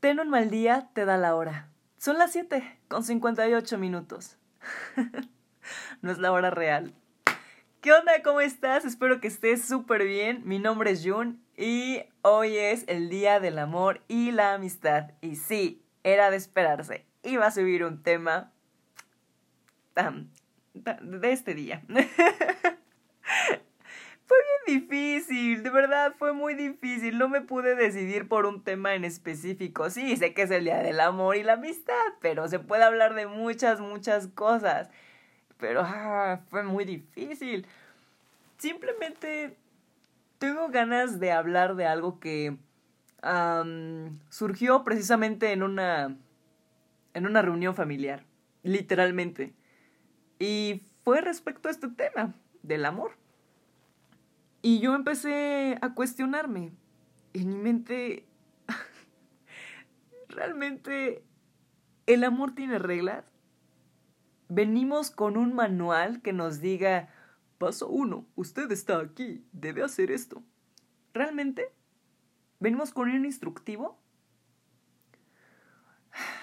Ten un mal día, te da la hora. Son las 7 con 58 minutos. no es la hora real. ¿Qué onda? ¿Cómo estás? Espero que estés súper bien. Mi nombre es Jun y hoy es el Día del Amor y la Amistad. Y sí, era de esperarse. Iba a subir un tema de este día. Difícil, de verdad fue muy difícil. No me pude decidir por un tema en específico. Sí, sé que es el Día del Amor y la Amistad, pero se puede hablar de muchas, muchas cosas. Pero ah, fue muy difícil. Simplemente tengo ganas de hablar de algo que surgió precisamente en una en una reunión familiar, literalmente. Y fue respecto a este tema del amor. Y yo empecé a cuestionarme. En mi mente, ¿realmente el amor tiene reglas? Venimos con un manual que nos diga, paso uno, usted está aquí, debe hacer esto. ¿Realmente? ¿Venimos con un instructivo?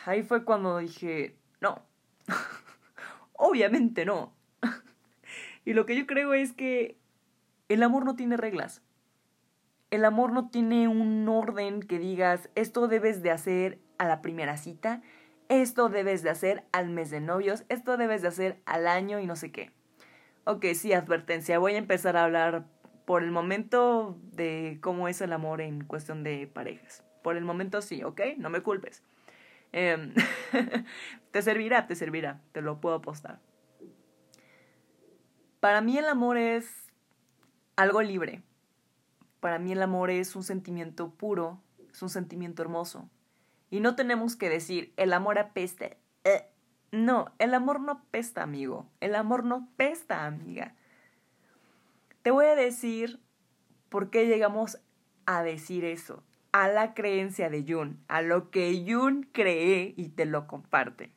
Ahí fue cuando dije, no, obviamente no. y lo que yo creo es que el amor no tiene reglas. El amor no tiene un orden que digas, esto debes de hacer a la primera cita, esto debes de hacer al mes de novios, esto debes de hacer al año y no sé qué. Ok, sí, advertencia, voy a empezar a hablar por el momento de cómo es el amor en cuestión de parejas. Por el momento sí, ¿ok? No me culpes. Em, te servirá, te servirá, te lo puedo apostar. Para mí el amor es algo libre. Para mí el amor es un sentimiento puro, es un sentimiento hermoso. Y no tenemos que decir, el amor apesta. Eh, no, el amor no apesta, amigo. El amor no pesta, amiga. Te voy a decir por qué llegamos a decir eso. A la creencia de Jun, a lo que Jun cree y te lo comparte.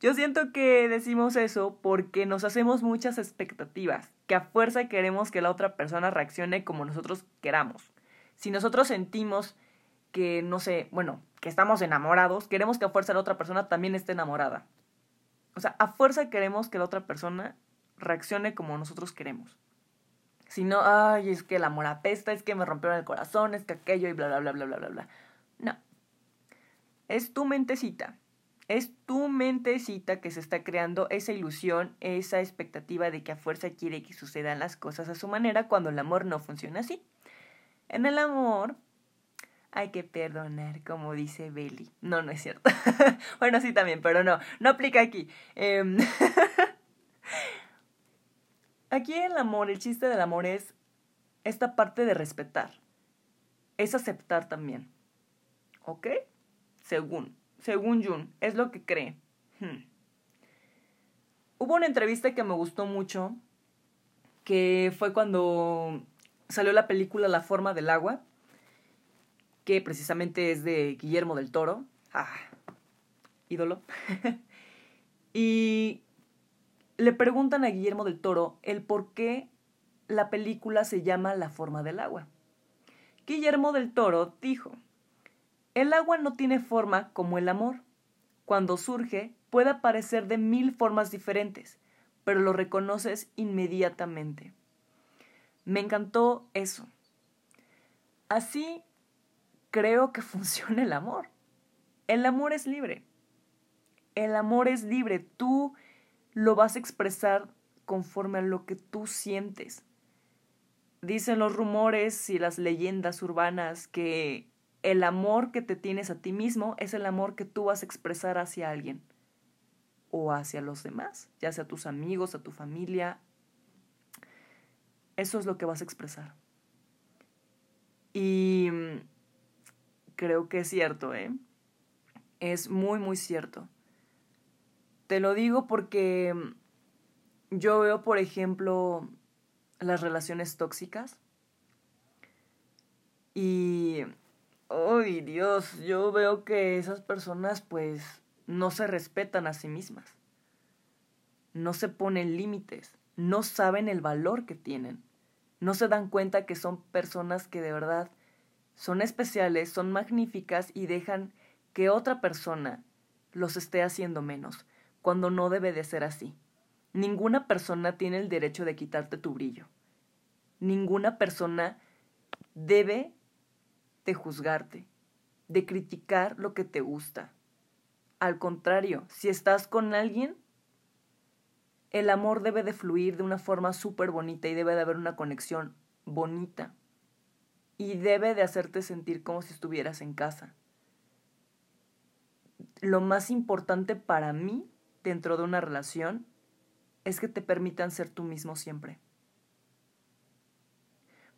Yo siento que decimos eso porque nos hacemos muchas expectativas, que a fuerza queremos que la otra persona reaccione como nosotros queramos. Si nosotros sentimos que, no sé, bueno, que estamos enamorados, queremos que a fuerza la otra persona también esté enamorada. O sea, a fuerza queremos que la otra persona reaccione como nosotros queremos. Si no, ay, es que el amor apesta, es que me rompieron el corazón, es que aquello y bla, bla, bla, bla, bla, bla, bla. No. Es tu mentecita. Es tu mentecita que se está creando esa ilusión, esa expectativa de que a fuerza quiere que sucedan las cosas a su manera cuando el amor no funciona así. En el amor hay que perdonar, como dice Belly. No, no es cierto. bueno, sí también, pero no, no aplica aquí. Em, aquí el amor, el chiste del amor es esta parte de respetar. Es aceptar también. ¿Ok? Según según Jun, es lo que cree. Hmm. Hubo una entrevista que me gustó mucho, que fue cuando salió la película La forma del agua, que precisamente es de Guillermo del Toro. Ah, ídolo. y le preguntan a Guillermo del Toro el por qué la película se llama La forma del agua. Guillermo del Toro dijo, el agua no tiene forma como el amor. Cuando surge, puede aparecer de mil formas diferentes, pero lo reconoces inmediatamente. Me encantó eso. Así creo que funciona el amor. El amor es libre. El amor es libre. Tú lo vas a expresar conforme a lo que tú sientes. Dicen los rumores y las leyendas urbanas que el amor que te tienes a ti mismo es el amor que tú vas a expresar hacia alguien o hacia los demás, ya sea a tus amigos, a tu familia. Eso es lo que vas a expresar. Y mm, creo que es cierto, ¿eh? Es muy, muy cierto. Te lo digo porque mm, yo veo, por ejemplo, las relaciones tóxicas y ¡Ay, Dios! Yo veo que esas personas pues no se respetan a sí mismas. No se ponen límites, no saben el valor que tienen. No se dan cuenta que son personas que de verdad son especiales, son magníficas y dejan que otra persona los esté haciendo menos, cuando no debe de ser así. Ninguna persona tiene el derecho de quitarte tu brillo. Ninguna persona debe de juzgarte, de criticar lo que te gusta. Al contrario, si estás con alguien, el amor debe de fluir de una forma súper bonita y debe de haber una conexión bonita. Y debe de hacerte sentir como si estuvieras en casa. Lo más importante para mí dentro de una relación es que te permitan ser tú mismo siempre.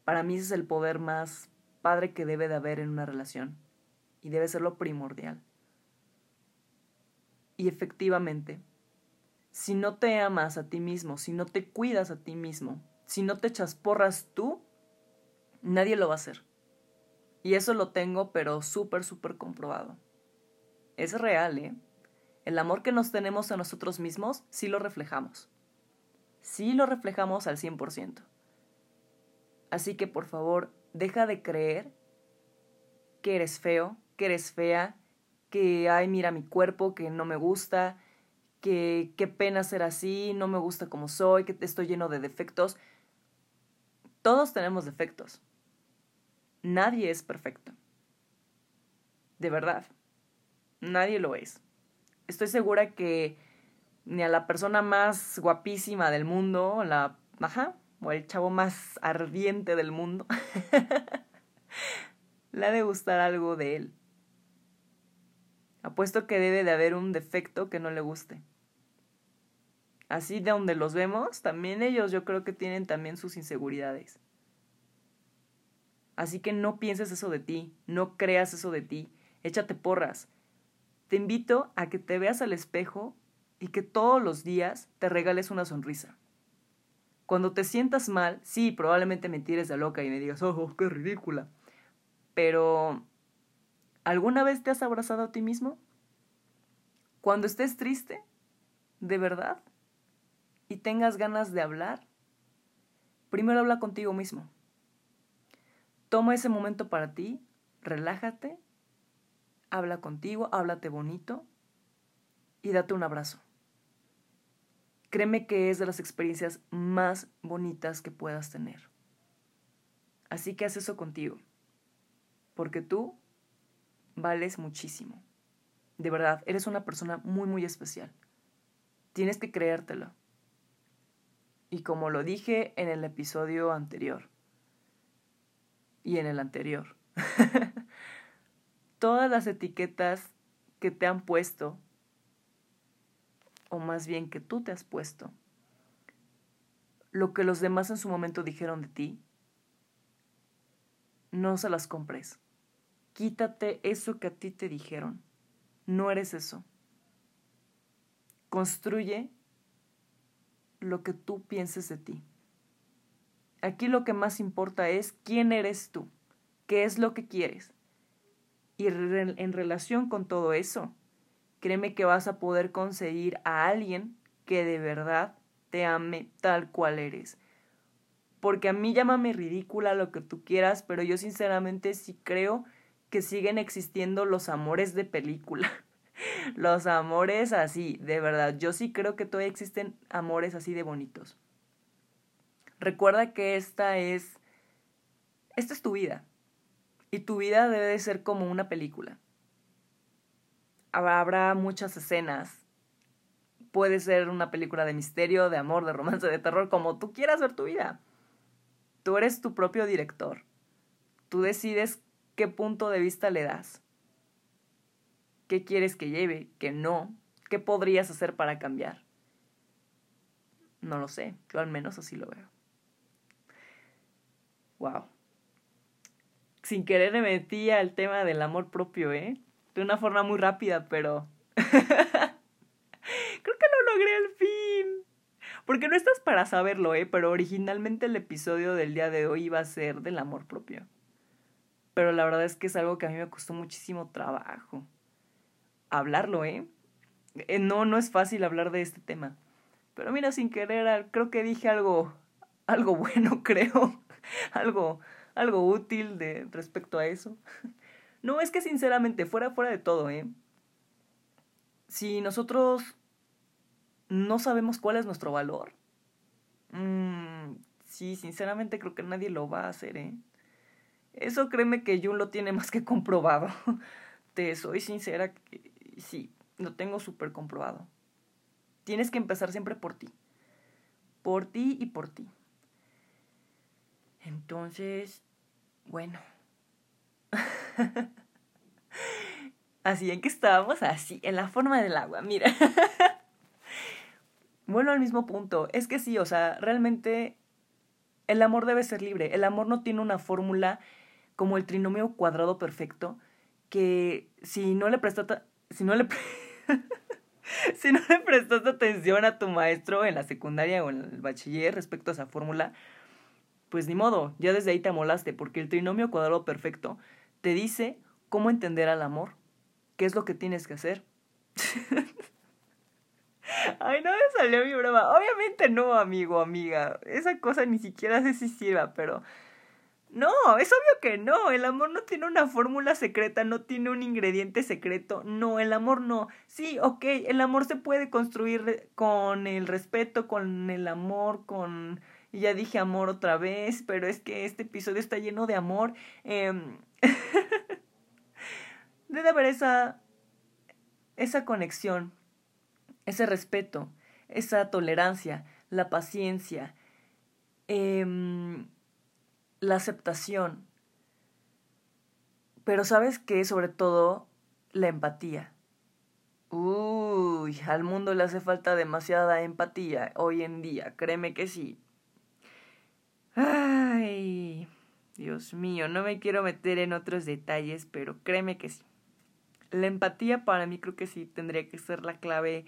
Para mí ese es el poder más padre que debe de haber en una relación y debe ser lo primordial. Y efectivamente, si no te amas a ti mismo, si no te cuidas a ti mismo, si no te echas porras tú, nadie lo va a hacer. Y eso lo tengo, pero súper, súper comprobado. Es real, ¿eh? El amor que nos tenemos a nosotros mismos, sí lo reflejamos. Sí lo reflejamos al 100%. Así que por favor, deja de creer que eres feo, que eres fea, que, ay, mira mi cuerpo, que no me gusta, que qué pena ser así, no me gusta como soy, que estoy lleno de defectos. Todos tenemos defectos. Nadie es perfecto. De verdad. Nadie lo es. Estoy segura que ni a la persona más guapísima del mundo, la, ajá, o el chavo más ardiente del mundo, le ha de gustar algo de él. Apuesto que debe de haber un defecto que no le guste. Así de donde los vemos, también ellos yo creo que tienen también sus inseguridades. Así que no pienses eso de ti, no creas eso de ti, échate porras. Te invito a que te veas al espejo y que todos los días te regales una sonrisa. Cuando te sientas mal, sí, probablemente me tires de loca y me digas, oh, qué ridícula. Pero, ¿alguna vez te has abrazado a ti mismo? Cuando estés triste, de verdad, y tengas ganas de hablar, primero habla contigo mismo. Toma ese momento para ti, relájate, habla contigo, háblate bonito y date un abrazo. Créeme que es de las experiencias más bonitas que puedas tener. Así que haz eso contigo, porque tú vales muchísimo. De verdad, eres una persona muy, muy especial. Tienes que creértelo. Y como lo dije en el episodio anterior, y en el anterior, todas las etiquetas que te han puesto, o más bien que tú te has puesto, lo que los demás en su momento dijeron de ti, no se las compres. Quítate eso que a ti te dijeron. No eres eso. Construye lo que tú pienses de ti. Aquí lo que más importa es quién eres tú, qué es lo que quieres. Y en relación con todo eso, créeme que vas a poder conseguir a alguien que de verdad te ame tal cual eres. Porque a mí llámame ridícula lo que tú quieras, pero yo sinceramente sí creo que siguen existiendo los amores de película. los amores así, de verdad. Yo sí creo que todavía existen amores así de bonitos. Recuerda que esta es. Esta es tu vida. Y tu vida debe de ser como una película. Habrá muchas escenas. Puede ser una película de misterio, de amor, de romance, de terror, como tú quieras ver tu vida. Tú eres tu propio director. Tú decides qué punto de vista le das. ¿Qué quieres que lleve? ¿Qué no? ¿Qué podrías hacer para cambiar? No lo sé, yo al menos así lo veo. Wow. Sin querer me metí al tema del amor propio, ¿eh? De una forma muy rápida, pero... Creo que lo logré al fin. Porque no estás para saberlo, ¿eh? Pero originalmente el episodio del día de hoy iba a ser del amor propio. Pero la verdad es que es algo que a mí me costó muchísimo trabajo. Hablarlo, ¿eh? eh no, no es fácil hablar de este tema. Pero mira, sin querer, creo que dije algo, algo bueno, creo. algo, algo útil de respecto a eso. No, es que sinceramente, fuera, fuera de todo, ¿eh? Si nosotros no sabemos cuál es nuestro valor, mmm, sí, sinceramente creo que nadie lo va a hacer, ¿eh? Eso créeme que Jun lo tiene más que comprobado. Te soy sincera, sí, lo tengo súper comprobado. Tienes que empezar siempre por ti. Por ti y por ti. Entonces, bueno. Así en que estábamos, así, en la forma del agua, mira. bueno, al mismo punto. Es que sí, o sea, realmente el amor debe ser libre. El amor no tiene una fórmula como el trinomio cuadrado perfecto que si no le prestaste si no le si no le prestaste atención a tu maestro en la secundaria o en el bachiller respecto a esa fórmula, pues ni modo, ya desde ahí te amolaste, porque el trinomio cuadrado perfecto te dice cómo entender al amor, qué es lo que tienes que hacer. Ay, no me salió mi broma. Obviamente no, amigo, amiga. Esa cosa ni siquiera sé si sirva, pero... No, es obvio que no. El amor no tiene una fórmula secreta, no tiene un ingrediente secreto. No, el amor no. Sí, ok, el amor se puede construir con el respeto, con el amor, con y ya dije amor otra vez, pero es que este episodio está lleno de amor. Eh, debe haber esa, conexión, ese respeto, esa tolerancia, la paciencia, em, la aceptación. Pero sabes que sobre todo la empatía. Uy, al mundo le hace falta demasiada empatía hoy en día, créeme que sí. Ay, Dios mío, no me quiero meter en otros detalles, pero créeme que sí. La empatía para mí creo que sí tendría que ser la clave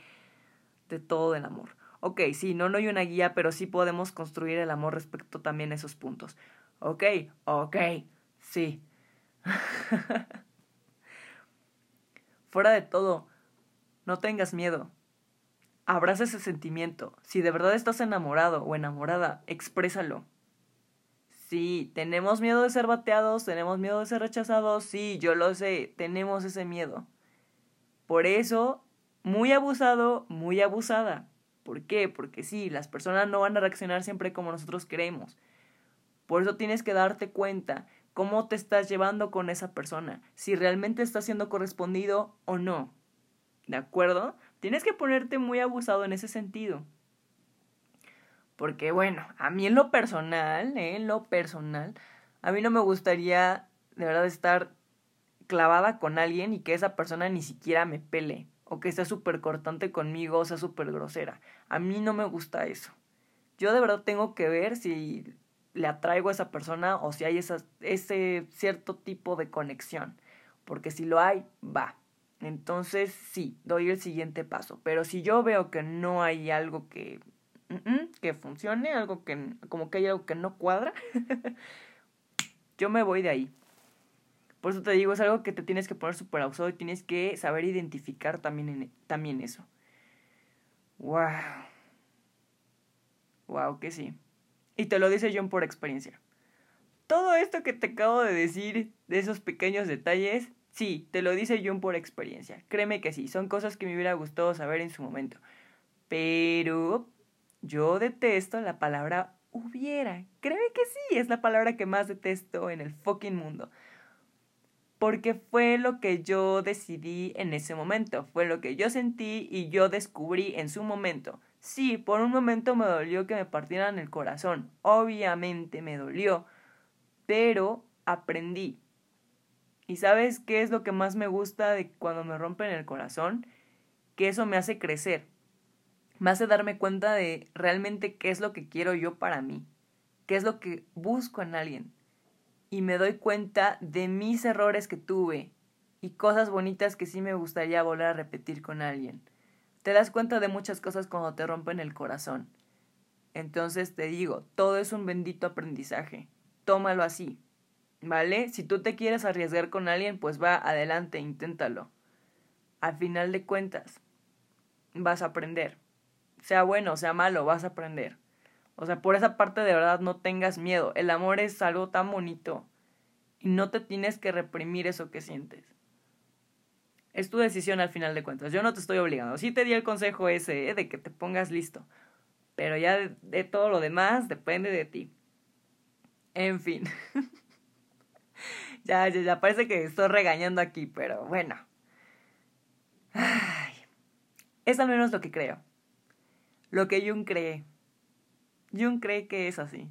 de todo el amor. Ok, sí, no, no hay una guía, pero sí podemos construir el amor respecto también a esos puntos. Ok, ok, sí. Fuera de todo, no tengas miedo. Abraza ese sentimiento. Si de verdad estás enamorado o enamorada, exprésalo. Sí, tenemos miedo de ser bateados, tenemos miedo de ser rechazados, sí, yo lo sé, tenemos ese miedo. Por eso, muy abusado, muy abusada. ¿Por qué? Porque sí, las personas no van a reaccionar siempre como nosotros queremos. Por eso tienes que darte cuenta cómo te estás llevando con esa persona, si realmente está siendo correspondido o no. ¿De acuerdo? Tienes que ponerte muy abusado en ese sentido. Porque bueno, a mí en lo personal, ¿eh? en lo personal, a mí no me gustaría de verdad estar clavada con alguien y que esa persona ni siquiera me pele o que sea súper cortante conmigo o sea súper grosera. A mí no me gusta eso. Yo de verdad tengo que ver si le atraigo a esa persona o si hay esa, ese cierto tipo de conexión. Porque si lo hay, va. Entonces sí, doy el siguiente paso. Pero si yo veo que no hay algo que que funcione, algo que como que hay algo que no cuadra, yo me voy de ahí. Por eso te digo, es algo que te tienes que poner súper abusado y tienes que saber identificar también, también eso. Wow. Wow, que sí. Y te lo dice John por experiencia. Todo esto que te acabo de decir, de esos pequeños detalles, sí, te lo dice John por experiencia. Créeme que sí, son cosas que me hubiera gustado saber en su momento. Pero yo detesto la palabra hubiera. Créeme que sí, es la palabra que más detesto en el fucking mundo. Porque fue lo que yo decidí en ese momento, fue lo que yo sentí y yo descubrí en su momento. Sí, por un momento me dolió que me partieran el corazón, obviamente me dolió, pero aprendí. ¿Y sabes qué es lo que más me gusta de cuando me rompen el corazón? Que eso me hace crecer me hace darme cuenta de realmente qué es lo que quiero yo para mí, qué es lo que busco en alguien. Y me doy cuenta de mis errores que tuve y cosas bonitas que sí me gustaría volver a repetir con alguien. Te das cuenta de muchas cosas cuando te rompen el corazón. Entonces te digo, todo es un bendito aprendizaje. Tómalo así. ¿Vale? Si tú te quieres arriesgar con alguien, pues va adelante, inténtalo. Al final de cuentas, vas a aprender sea bueno, sea malo, vas a aprender. O sea, por esa parte de verdad no tengas miedo. El amor es algo tan bonito y no te tienes que reprimir eso que sientes. Es tu decisión al final de cuentas. Yo no te estoy obligando. Sí te di el consejo ese ¿eh? de que te pongas listo. Pero ya de, todo lo demás depende de ti. En fin. ya, ya, ya parece que estoy regañando aquí, pero bueno. Ay, es al menos lo que creo. Lo que Jung cree. Jung cree que es así.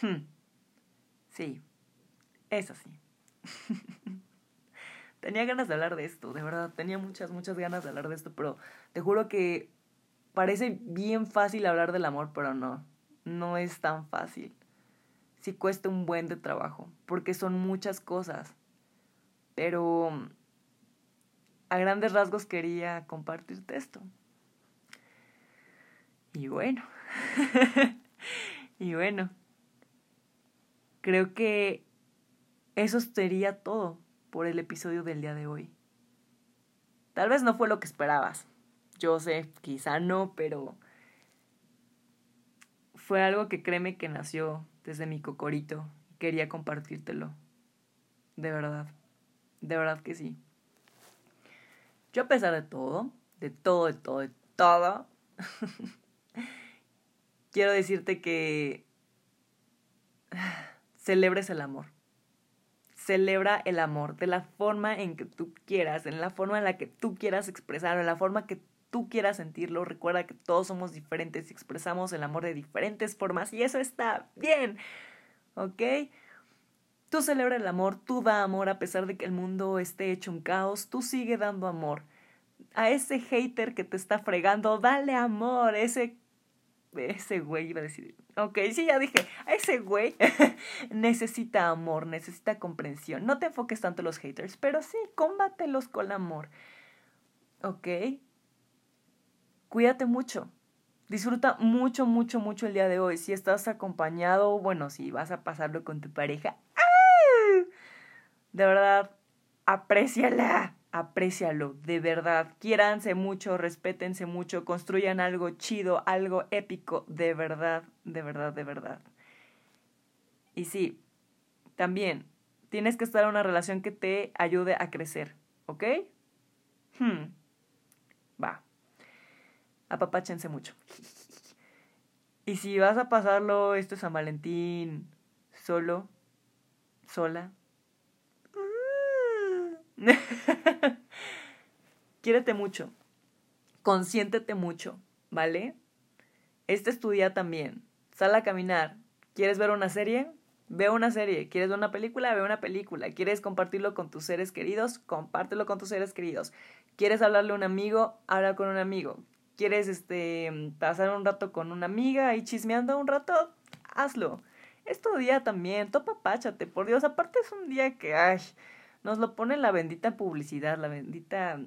Hmm. Sí, es así. tenía ganas de hablar de esto, de verdad, tenía muchas, muchas ganas de hablar de esto, pero te juro que parece bien fácil hablar del amor, pero no, no es tan fácil. Sí cuesta un buen de trabajo, porque son muchas cosas. Pero a grandes rasgos quería compartirte esto. Y bueno, y bueno, creo que eso sería todo por el episodio del día de hoy. Tal vez no fue lo que esperabas. Yo sé, quizá no, pero fue algo que créeme que nació desde mi cocorito. Quería compartírtelo. De verdad. De verdad que sí. Yo a pesar de todo, de todo, de todo, de todo, quiero decirte que celebres el amor celebra el amor de la forma en que tú quieras, en la forma en la que tú quieras expresarlo, en la forma que tú quieras sentirlo. Recuerda que todos somos diferentes y expresamos el amor de diferentes formas y eso está bien, ¿ok? Tú celebra el amor, tú da amor a pesar de que el mundo esté hecho un caos, tú sigue dando amor. A ese hater que te está fregando, dale amor, ese ese güey iba a decir, ok, sí, ya dije, ese güey necesita amor, necesita comprensión. No te enfoques tanto en los haters, pero sí, combátelos con amor. Ok. Cuídate mucho. Disfruta mucho, mucho, mucho el día de hoy. Si estás acompañado, bueno, si vas a pasarlo con tu pareja, ¡ah! de verdad, apréciala aprécialo, de verdad. Quiéranse mucho, respétense mucho, construyan algo chido, algo épico, de verdad, de verdad, de verdad. Y sí, también tienes que estar en una relación que te ayude a crecer, ¿ok? Hmm. Va. Apapáchense mucho. Y si vas a pasarlo este San Valentín solo, sola, Quiérete mucho. Consiéntete mucho, ¿vale? Este es tu día también. Sal a caminar. ¿Quieres ver una serie? Ve una serie. ¿Quieres ver una película? Ve una película. ¿Quieres compartirlo con tus seres queridos? Compártelo con tus seres queridos. ¿Quieres hablarle a un amigo? Habla con un amigo. ¿Quieres este pasar un rato con una amiga y chismeando un rato? Hazlo. Es tu día también. Topa páchate, por Dios. Aparte es un día que, ay, nos lo pone la bendita publicidad, la bendita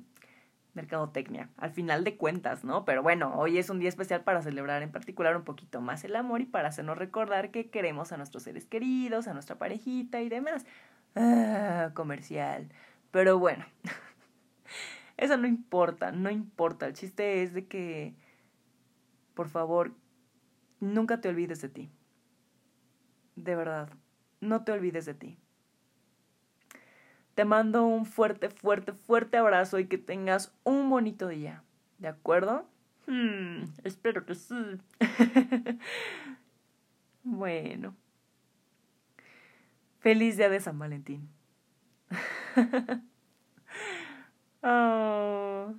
mercadotecnia, al final de cuentas, ¿no? Pero bueno, hoy es un día especial para celebrar en particular un poquito más el amor y para hacernos recordar que queremos a nuestros seres queridos, a nuestra parejita y demás. Ah, comercial. Pero bueno, eso no importa, no importa. El chiste es de que, por favor, nunca te olvides de ti. De verdad, no te olvides de ti. Te mando un fuerte, fuerte, fuerte abrazo y que tengas un bonito día. ¿De acuerdo? Hmm, espero que sí. bueno. Feliz día de San Valentín. oh.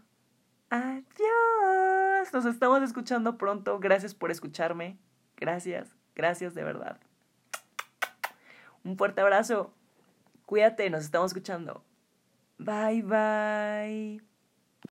Adiós. Nos estamos escuchando pronto. Gracias por escucharme. Gracias, gracias de verdad. Un fuerte abrazo. Cuídate, nos estamos escuchando. Bye bye.